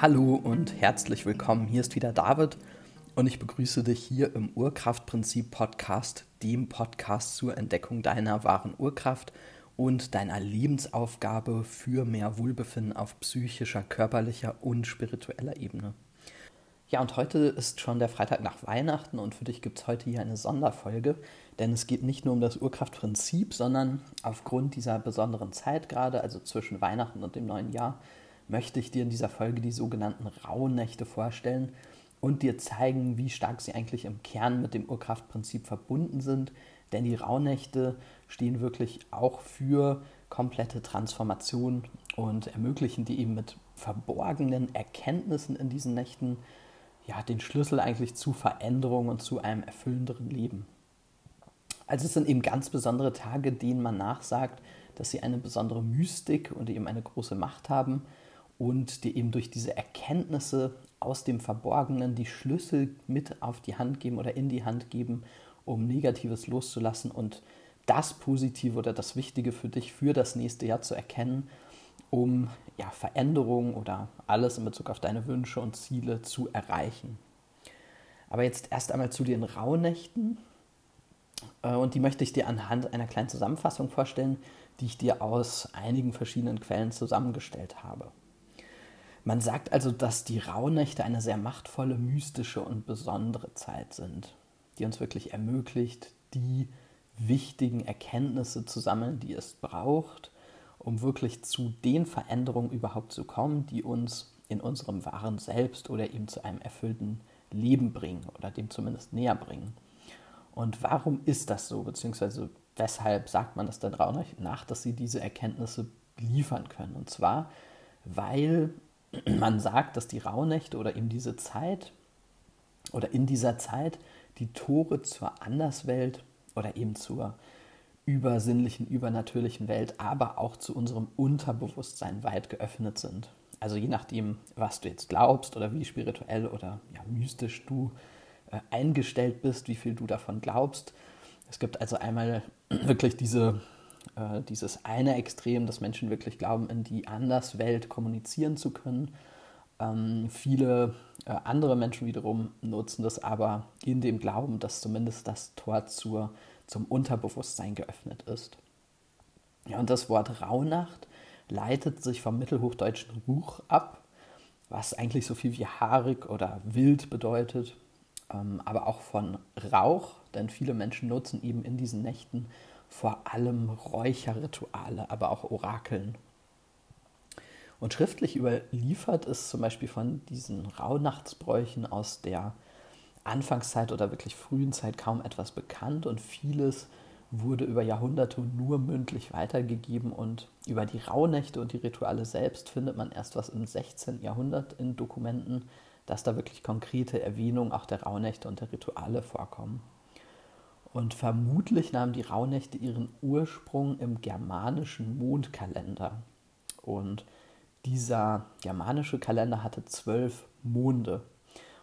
Hallo und herzlich willkommen. Hier ist wieder David und ich begrüße dich hier im Urkraftprinzip Podcast, dem Podcast zur Entdeckung deiner wahren Urkraft und deiner Lebensaufgabe für mehr Wohlbefinden auf psychischer, körperlicher und spiritueller Ebene. Ja, und heute ist schon der Freitag nach Weihnachten und für dich gibt es heute hier eine Sonderfolge, denn es geht nicht nur um das Urkraftprinzip, sondern aufgrund dieser besonderen Zeit gerade, also zwischen Weihnachten und dem neuen Jahr, möchte ich dir in dieser Folge die sogenannten Rauhnächte vorstellen und dir zeigen, wie stark sie eigentlich im Kern mit dem Urkraftprinzip verbunden sind. Denn die Rauhnächte stehen wirklich auch für komplette Transformation und ermöglichen dir eben mit verborgenen Erkenntnissen in diesen Nächten ja, den Schlüssel eigentlich zu Veränderung und zu einem erfüllenderen Leben. Also es sind eben ganz besondere Tage, denen man nachsagt, dass sie eine besondere Mystik und eben eine große Macht haben und dir eben durch diese Erkenntnisse aus dem Verborgenen die Schlüssel mit auf die Hand geben oder in die Hand geben, um Negatives loszulassen und das Positive oder das Wichtige für dich für das nächste Jahr zu erkennen, um ja, Veränderungen oder alles in Bezug auf deine Wünsche und Ziele zu erreichen. Aber jetzt erst einmal zu den Rauhnächten. Äh, und die möchte ich dir anhand einer kleinen Zusammenfassung vorstellen, die ich dir aus einigen verschiedenen Quellen zusammengestellt habe. Man sagt also, dass die Rauhnächte eine sehr machtvolle, mystische und besondere Zeit sind, die uns wirklich ermöglicht, die wichtigen Erkenntnisse zu sammeln, die es braucht, um wirklich zu den Veränderungen überhaupt zu kommen, die uns in unserem wahren Selbst oder eben zu einem erfüllten Leben bringen oder dem zumindest näher bringen. Und warum ist das so, beziehungsweise weshalb sagt man das dann Rauhnächten nach, dass sie diese Erkenntnisse liefern können? Und zwar, weil man sagt, dass die Rauhnächte oder eben diese Zeit oder in dieser Zeit die Tore zur Anderswelt oder eben zur übersinnlichen, übernatürlichen Welt, aber auch zu unserem Unterbewusstsein weit geöffnet sind. Also je nachdem, was du jetzt glaubst oder wie spirituell oder ja, mystisch du äh, eingestellt bist, wie viel du davon glaubst. Es gibt also einmal wirklich diese äh, dieses eine Extrem, dass Menschen wirklich glauben, in die Anderswelt kommunizieren zu können. Ähm, viele äh, andere Menschen wiederum nutzen das aber in dem Glauben, dass zumindest das Tor zur, zum Unterbewusstsein geöffnet ist. Ja, und das Wort Rauhnacht leitet sich vom mittelhochdeutschen Ruch ab, was eigentlich so viel wie haarig oder wild bedeutet, ähm, aber auch von Rauch, denn viele Menschen nutzen eben in diesen Nächten vor allem Räucherrituale, aber auch Orakeln. Und schriftlich überliefert ist zum Beispiel von diesen Rauhnachtsbräuchen aus der Anfangszeit oder wirklich frühen Zeit kaum etwas bekannt und vieles wurde über Jahrhunderte nur mündlich weitergegeben und über die Rauhnächte und die Rituale selbst findet man erst was im 16. Jahrhundert in Dokumenten, dass da wirklich konkrete Erwähnungen auch der Rauhnächte und der Rituale vorkommen. Und vermutlich nahmen die Rauhnächte ihren Ursprung im germanischen Mondkalender. Und dieser germanische Kalender hatte zwölf Monde.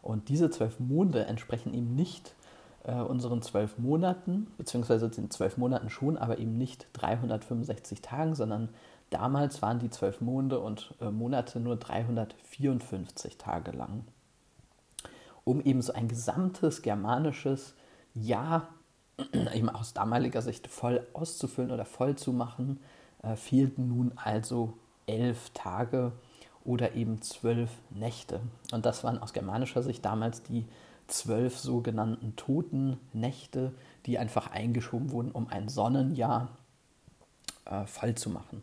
Und diese zwölf Monde entsprechen eben nicht äh, unseren zwölf Monaten, beziehungsweise den zwölf Monaten schon, aber eben nicht 365 Tagen, sondern damals waren die zwölf Monde und äh, Monate nur 354 Tage lang. Um eben so ein gesamtes germanisches Jahr eben aus damaliger Sicht voll auszufüllen oder voll zu machen, äh, fehlten nun also elf Tage oder eben zwölf Nächte. Und das waren aus germanischer Sicht damals die zwölf sogenannten toten Nächte, die einfach eingeschoben wurden, um ein Sonnenjahr äh, voll zu machen.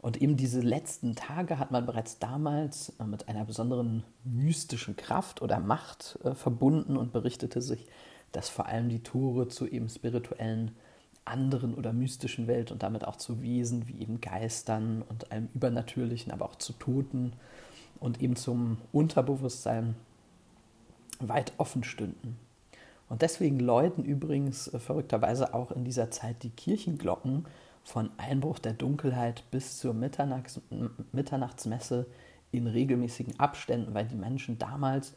Und eben diese letzten Tage hat man bereits damals äh, mit einer besonderen mystischen Kraft oder Macht äh, verbunden und berichtete sich, dass vor allem die Tore zu eben spirituellen anderen oder mystischen Welt und damit auch zu Wesen wie eben Geistern und allem Übernatürlichen, aber auch zu Toten und eben zum Unterbewusstsein weit offen stünden. Und deswegen läuten übrigens äh, verrückterweise auch in dieser Zeit die Kirchenglocken von Einbruch der Dunkelheit bis zur Mitternachts Mitternachtsmesse in regelmäßigen Abständen, weil die Menschen damals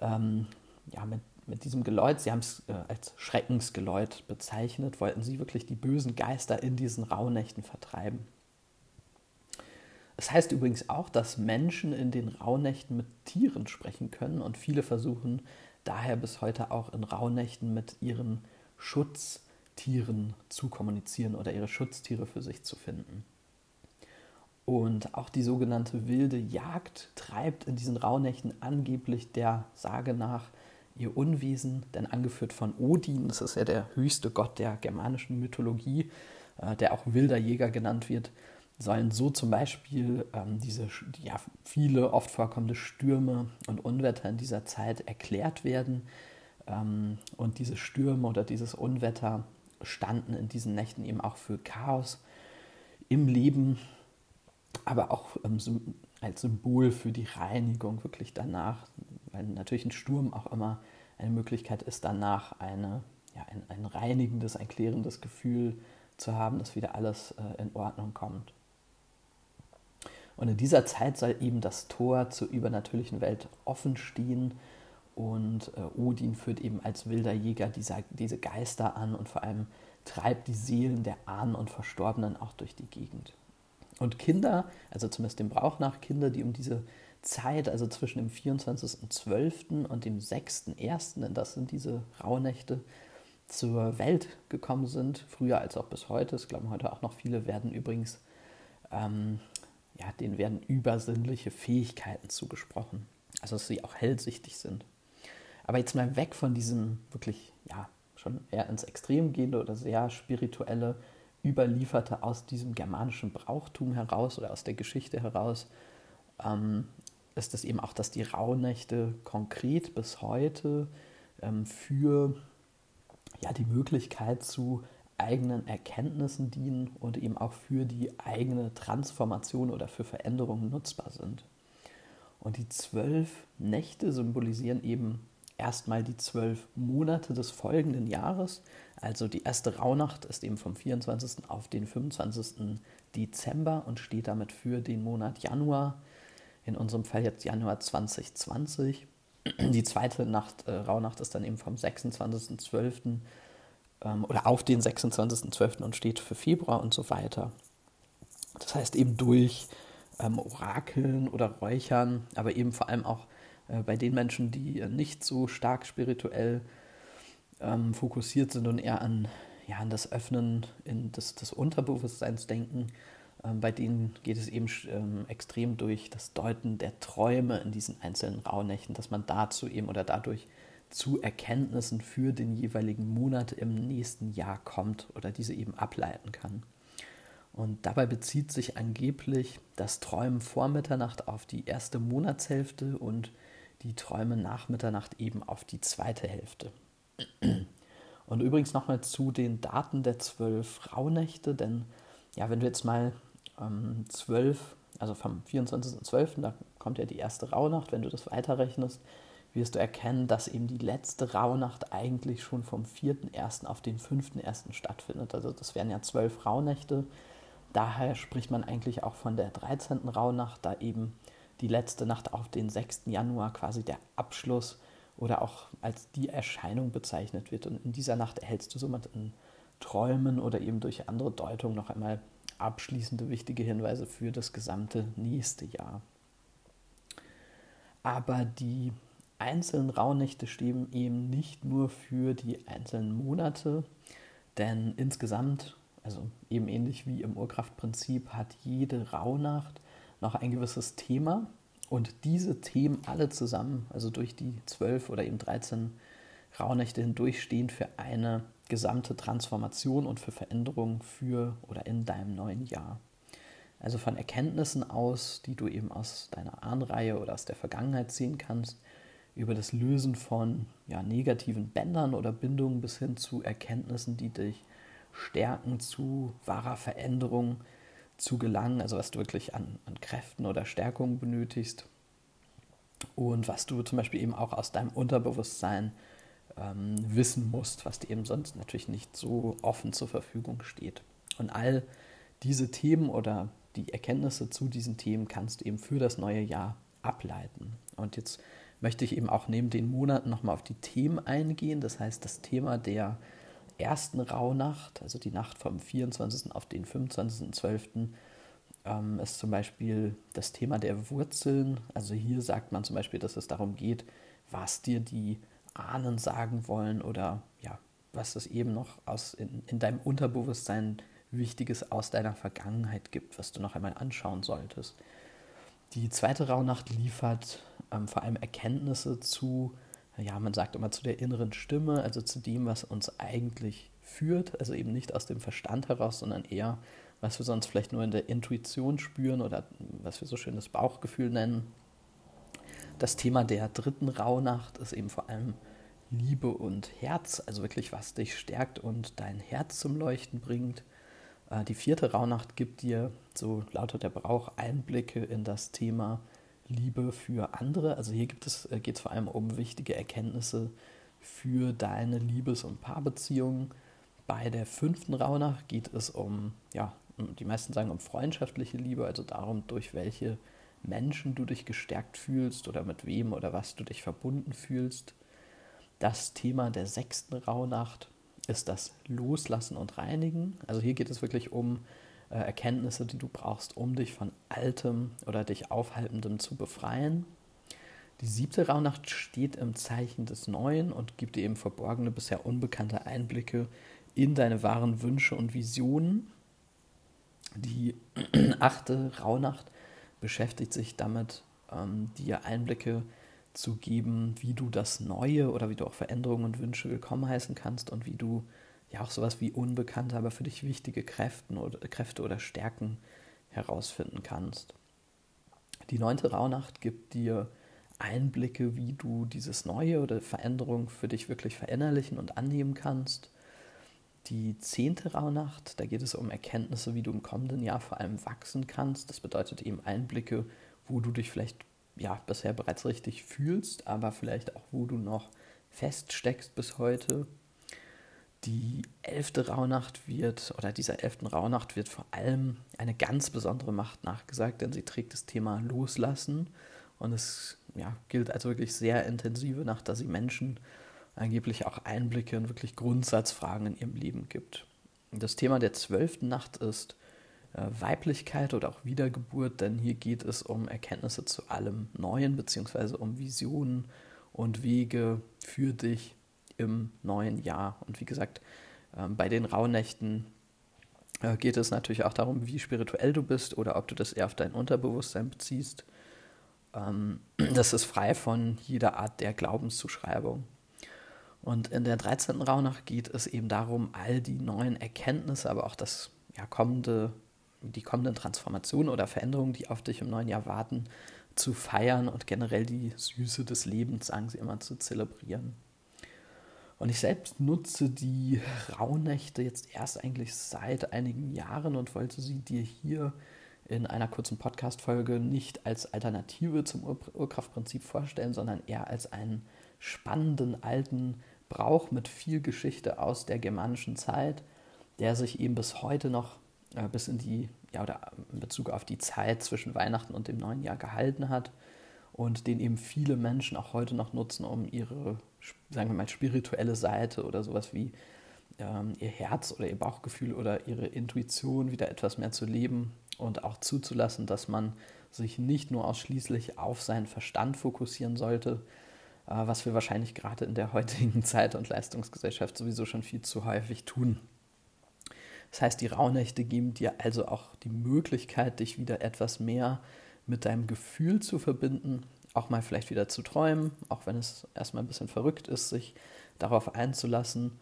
ähm, ja, mit mit diesem Geläut, sie haben es äh, als Schreckensgeläut bezeichnet, wollten sie wirklich die bösen Geister in diesen Rauhnächten vertreiben. Es heißt übrigens auch, dass Menschen in den Rauhnächten mit Tieren sprechen können und viele versuchen daher bis heute auch in Rauhnächten mit ihren Schutztieren zu kommunizieren oder ihre Schutztiere für sich zu finden. Und auch die sogenannte wilde Jagd treibt in diesen Rauhnächten angeblich der Sage nach ihr Unwesen, denn angeführt von Odin, das ist ja der höchste Gott der germanischen Mythologie, äh, der auch wilder Jäger genannt wird, sollen so zum Beispiel ähm, diese ja, viele oft vorkommende Stürme und Unwetter in dieser Zeit erklärt werden. Ähm, und diese Stürme oder dieses Unwetter standen in diesen Nächten eben auch für Chaos im Leben, aber auch ähm, als Symbol für die Reinigung wirklich danach, weil natürlich ein Sturm auch immer eine Möglichkeit ist, danach eine, ja, ein, ein reinigendes, ein klärendes Gefühl zu haben, dass wieder alles äh, in Ordnung kommt. Und in dieser Zeit soll eben das Tor zur übernatürlichen Welt offen stehen und äh, Odin führt eben als wilder Jäger diese, diese Geister an und vor allem treibt die Seelen der Ahnen und Verstorbenen auch durch die Gegend. Und Kinder, also zumindest dem Brauch nach Kinder, die um diese Zeit, also zwischen dem 24.12. und dem 6.1., denn das sind diese Rauhnächte, zur Welt gekommen sind, früher als auch bis heute, das glauben heute auch noch viele, werden übrigens ähm, ja, denen werden übersinnliche Fähigkeiten zugesprochen. Also dass sie auch hellsichtig sind. Aber jetzt mal weg von diesem wirklich, ja, schon eher ins Extrem gehende oder sehr spirituelle, überlieferte aus diesem germanischen Brauchtum heraus oder aus der Geschichte heraus, ähm, ist es eben auch, dass die Rauhnächte konkret bis heute ähm, für ja, die Möglichkeit zu eigenen Erkenntnissen dienen und eben auch für die eigene Transformation oder für Veränderungen nutzbar sind. Und die zwölf Nächte symbolisieren eben erstmal die zwölf Monate des folgenden Jahres. Also die erste Rauhnacht ist eben vom 24. auf den 25. Dezember und steht damit für den Monat Januar. In unserem Fall jetzt Januar 2020. Die zweite Nacht, äh, Rauhnacht ist dann eben vom 26.12 ähm, oder auf den 26.12. und steht für Februar und so weiter. Das heißt eben durch ähm, Orakeln oder Räuchern, aber eben vor allem auch äh, bei den Menschen, die nicht so stark spirituell ähm, fokussiert sind und eher an, ja, an das Öffnen in des, des Unterbewusstseins denken, bei denen geht es eben ähm, extrem durch das Deuten der Träume in diesen einzelnen Rauhnächten, dass man dazu eben oder dadurch zu Erkenntnissen für den jeweiligen Monat im nächsten Jahr kommt oder diese eben ableiten kann. Und dabei bezieht sich angeblich das Träumen vor Mitternacht auf die erste Monatshälfte und die Träume nach Mitternacht eben auf die zweite Hälfte. Und übrigens nochmal zu den Daten der zwölf Rauhnächte, denn ja, wenn du jetzt mal ähm, zwölf, also vom 24.12., da kommt ja die erste Rauhnacht, wenn du das weiterrechnest, wirst du erkennen, dass eben die letzte Rauhnacht eigentlich schon vom 4.1. auf den 5.1. stattfindet. Also das wären ja zwölf Rauhnächte. Daher spricht man eigentlich auch von der 13. Rauhnacht, da eben die letzte Nacht auf den 6. Januar quasi der Abschluss oder auch als die Erscheinung bezeichnet wird. Und in dieser Nacht erhältst du somit in Träumen oder eben durch andere Deutungen noch einmal abschließende wichtige Hinweise für das gesamte nächste Jahr. Aber die einzelnen Rauhnächte stehen eben nicht nur für die einzelnen Monate, denn insgesamt, also eben ähnlich wie im Urkraftprinzip, hat jede Rauhnacht noch ein gewisses Thema und diese Themen alle zusammen, also durch die zwölf oder eben 13 Rauhnächte hindurch, stehen für eine gesamte Transformation und für Veränderungen für oder in deinem neuen Jahr. Also von Erkenntnissen aus, die du eben aus deiner Ahnreihe oder aus der Vergangenheit sehen kannst, über das Lösen von ja, negativen Bändern oder Bindungen bis hin zu Erkenntnissen, die dich stärken, zu wahrer Veränderung zu gelangen, also was du wirklich an, an Kräften oder Stärkungen benötigst und was du zum Beispiel eben auch aus deinem Unterbewusstsein ähm, wissen musst, was dir eben sonst natürlich nicht so offen zur Verfügung steht. Und all diese Themen oder die Erkenntnisse zu diesen Themen kannst du eben für das neue Jahr ableiten. Und jetzt möchte ich eben auch neben den Monaten nochmal auf die Themen eingehen. Das heißt, das Thema der ersten Rauhnacht, also die Nacht vom 24. auf den 25.12., ähm, ist zum Beispiel das Thema der Wurzeln. Also hier sagt man zum Beispiel, dass es darum geht, was dir die Ahnen sagen wollen oder ja, was es eben noch aus in, in deinem Unterbewusstsein Wichtiges aus deiner Vergangenheit gibt, was du noch einmal anschauen solltest. Die zweite Rauhnacht liefert ähm, vor allem Erkenntnisse zu, ja, man sagt immer zu der inneren Stimme, also zu dem, was uns eigentlich führt, also eben nicht aus dem Verstand heraus, sondern eher, was wir sonst vielleicht nur in der Intuition spüren oder was wir so schön das Bauchgefühl nennen. Das Thema der dritten Rauhnacht ist eben vor allem Liebe und Herz, also wirklich was dich stärkt und dein Herz zum Leuchten bringt. Äh, die vierte Rauhnacht gibt dir, so lautet der Brauch, Einblicke in das Thema Liebe für andere. Also hier geht es, äh, geht es vor allem um wichtige Erkenntnisse für deine Liebes- und Paarbeziehungen. Bei der fünften Rauhnacht geht es um, ja, die meisten sagen um freundschaftliche Liebe, also darum, durch welche Menschen du dich gestärkt fühlst oder mit wem oder was du dich verbunden fühlst. Das Thema der sechsten Rauhnacht ist das Loslassen und Reinigen. Also hier geht es wirklich um äh, Erkenntnisse, die du brauchst, um dich von Altem oder dich Aufhaltendem zu befreien. Die siebte Rauhnacht steht im Zeichen des Neuen und gibt dir eben verborgene, bisher unbekannte Einblicke in deine wahren Wünsche und Visionen. Die achte Rauhnacht beschäftigt sich damit, ähm, dir Einblicke zu geben, wie du das Neue oder wie du auch Veränderungen und Wünsche willkommen heißen kannst und wie du ja auch sowas wie unbekannte, aber für dich wichtige Kräften oder, Kräfte oder Stärken herausfinden kannst. Die neunte Rauhnacht gibt dir Einblicke, wie du dieses Neue oder Veränderung für dich wirklich verinnerlichen und annehmen kannst. Die zehnte Rauhnacht, da geht es um Erkenntnisse, wie du im kommenden Jahr vor allem wachsen kannst. Das bedeutet eben Einblicke, wo du dich vielleicht ja, bisher bereits richtig fühlst, aber vielleicht auch, wo du noch feststeckst bis heute. Die elfte Rauhnacht wird, oder dieser elften Rauhnacht wird vor allem eine ganz besondere Macht nachgesagt, denn sie trägt das Thema Loslassen und es ja, gilt als wirklich sehr intensive Nacht, da sie Menschen angeblich auch Einblicke in wirklich Grundsatzfragen in ihrem Leben gibt. Das Thema der zwölften Nacht ist äh, Weiblichkeit oder auch Wiedergeburt, denn hier geht es um Erkenntnisse zu allem Neuen, beziehungsweise um Visionen und Wege für dich im neuen Jahr. Und wie gesagt, ähm, bei den Rauhnächten äh, geht es natürlich auch darum, wie spirituell du bist oder ob du das eher auf dein Unterbewusstsein beziehst. Ähm, das ist frei von jeder Art der Glaubenszuschreibung. Und in der 13. Rauhnacht geht es eben darum, all die neuen Erkenntnisse, aber auch das ja, kommende die kommenden Transformationen oder Veränderungen, die auf dich im neuen Jahr warten, zu feiern und generell die Süße des Lebens, sagen sie immer, zu zelebrieren. Und ich selbst nutze die Rauhnächte jetzt erst eigentlich seit einigen Jahren und wollte sie dir hier in einer kurzen Podcast-Folge nicht als Alternative zum Ur Urkraftprinzip vorstellen, sondern eher als einen spannenden alten Brauch mit viel Geschichte aus der germanischen Zeit, der sich eben bis heute noch äh, bis in die, ja, oder in Bezug auf die Zeit zwischen Weihnachten und dem neuen Jahr gehalten hat und den eben viele Menschen auch heute noch nutzen, um ihre, sagen wir mal, spirituelle Seite oder sowas wie ähm, ihr Herz oder ihr Bauchgefühl oder ihre Intuition wieder etwas mehr zu leben und auch zuzulassen, dass man sich nicht nur ausschließlich auf seinen Verstand fokussieren sollte, was wir wahrscheinlich gerade in der heutigen Zeit und Leistungsgesellschaft sowieso schon viel zu häufig tun. Das heißt, die Rauhnächte geben dir also auch die Möglichkeit, dich wieder etwas mehr mit deinem Gefühl zu verbinden, auch mal vielleicht wieder zu träumen, auch wenn es erstmal ein bisschen verrückt ist, sich darauf einzulassen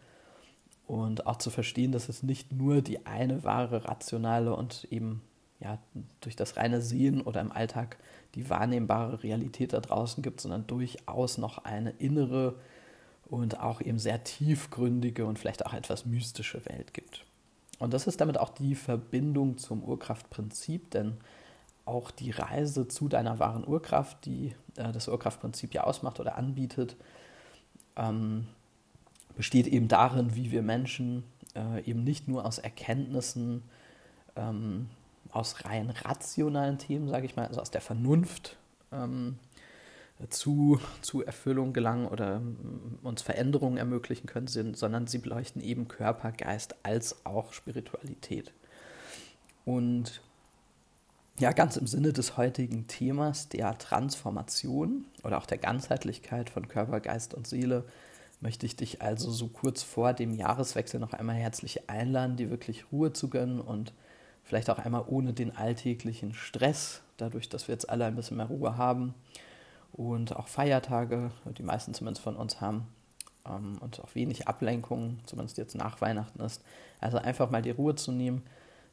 und auch zu verstehen, dass es nicht nur die eine wahre, rationale und eben ja, durch das reine Sehen oder im Alltag die wahrnehmbare Realität da draußen gibt, sondern durchaus noch eine innere und auch eben sehr tiefgründige und vielleicht auch etwas mystische Welt gibt. Und das ist damit auch die Verbindung zum Urkraftprinzip, denn auch die Reise zu deiner wahren Urkraft, die äh, das Urkraftprinzip ja ausmacht oder anbietet, ähm, besteht eben darin, wie wir Menschen äh, eben nicht nur aus Erkenntnissen, ähm, aus rein rationalen Themen, sage ich mal, also aus der Vernunft ähm, zu, zu Erfüllung gelangen oder mm, uns Veränderungen ermöglichen können, sind, sondern sie beleuchten eben Körper, Geist als auch Spiritualität. Und Ja, ganz im Sinne des heutigen Themas der Transformation oder auch der Ganzheitlichkeit von Körper, Geist und Seele möchte ich dich also so kurz vor dem Jahreswechsel noch einmal herzlich einladen, dir wirklich Ruhe zu gönnen und vielleicht auch einmal ohne den alltäglichen Stress, dadurch, dass wir jetzt alle ein bisschen mehr Ruhe haben und auch Feiertage, die meisten zumindest von uns haben, ähm, und auch wenig Ablenkung, zumindest jetzt nach Weihnachten ist. Also einfach mal die Ruhe zu nehmen,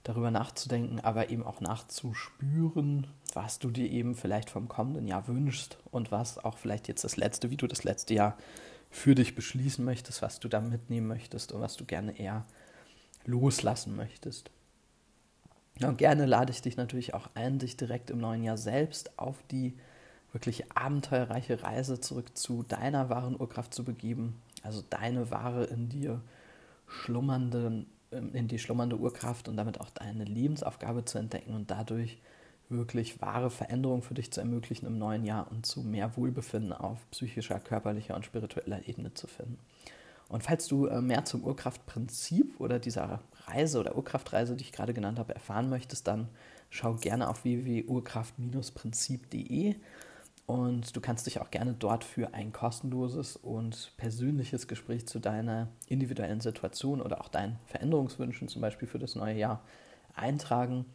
darüber nachzudenken, aber eben auch nachzuspüren, was du dir eben vielleicht vom kommenden Jahr wünschst und was auch vielleicht jetzt das letzte, wie du das letzte Jahr für dich beschließen möchtest, was du da mitnehmen möchtest und was du gerne eher loslassen möchtest. Und gerne lade ich dich natürlich auch ein, dich direkt im neuen Jahr selbst auf die wirklich abenteuerreiche Reise zurück zu deiner wahren Urkraft zu begeben, also deine wahre in dir schlummernde, ähm, in die schlummernde Urkraft und damit auch deine Lebensaufgabe zu entdecken und dadurch wirklich wahre Veränderungen für dich zu ermöglichen im neuen Jahr und zu mehr Wohlbefinden auf psychischer, körperlicher und spiritueller Ebene zu finden. Und falls du äh, mehr zum Urkraftprinzip oder dieser Reise oder Urkraftreise, die ich gerade genannt habe, erfahren möchtest, dann schau gerne auf www.urkraft-prinzip.de und du kannst dich auch gerne dort für ein kostenloses und persönliches Gespräch zu deiner individuellen Situation oder auch deinen Veränderungswünschen, zum Beispiel für das neue Jahr, eintragen.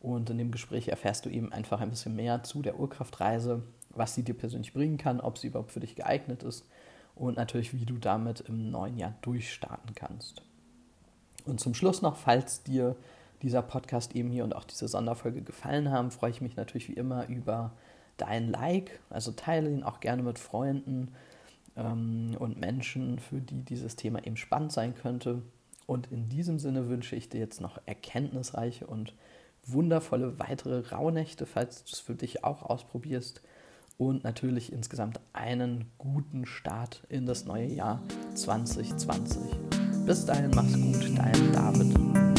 Und in dem Gespräch erfährst du eben einfach ein bisschen mehr zu der Urkraftreise, was sie dir persönlich bringen kann, ob sie überhaupt für dich geeignet ist und natürlich, wie du damit im neuen Jahr durchstarten kannst. Und zum Schluss noch, falls dir dieser Podcast eben hier und auch diese Sonderfolge gefallen haben, freue ich mich natürlich wie immer über dein Like, also teile ihn auch gerne mit Freunden ähm, und Menschen, für die dieses Thema eben spannend sein könnte. Und in diesem Sinne wünsche ich dir jetzt noch erkenntnisreiche und wundervolle weitere Rauhnächte, falls du es für dich auch ausprobierst. Und natürlich insgesamt einen guten Start in das neue Jahr 2020. Bis dahin, mach's gut, dein David.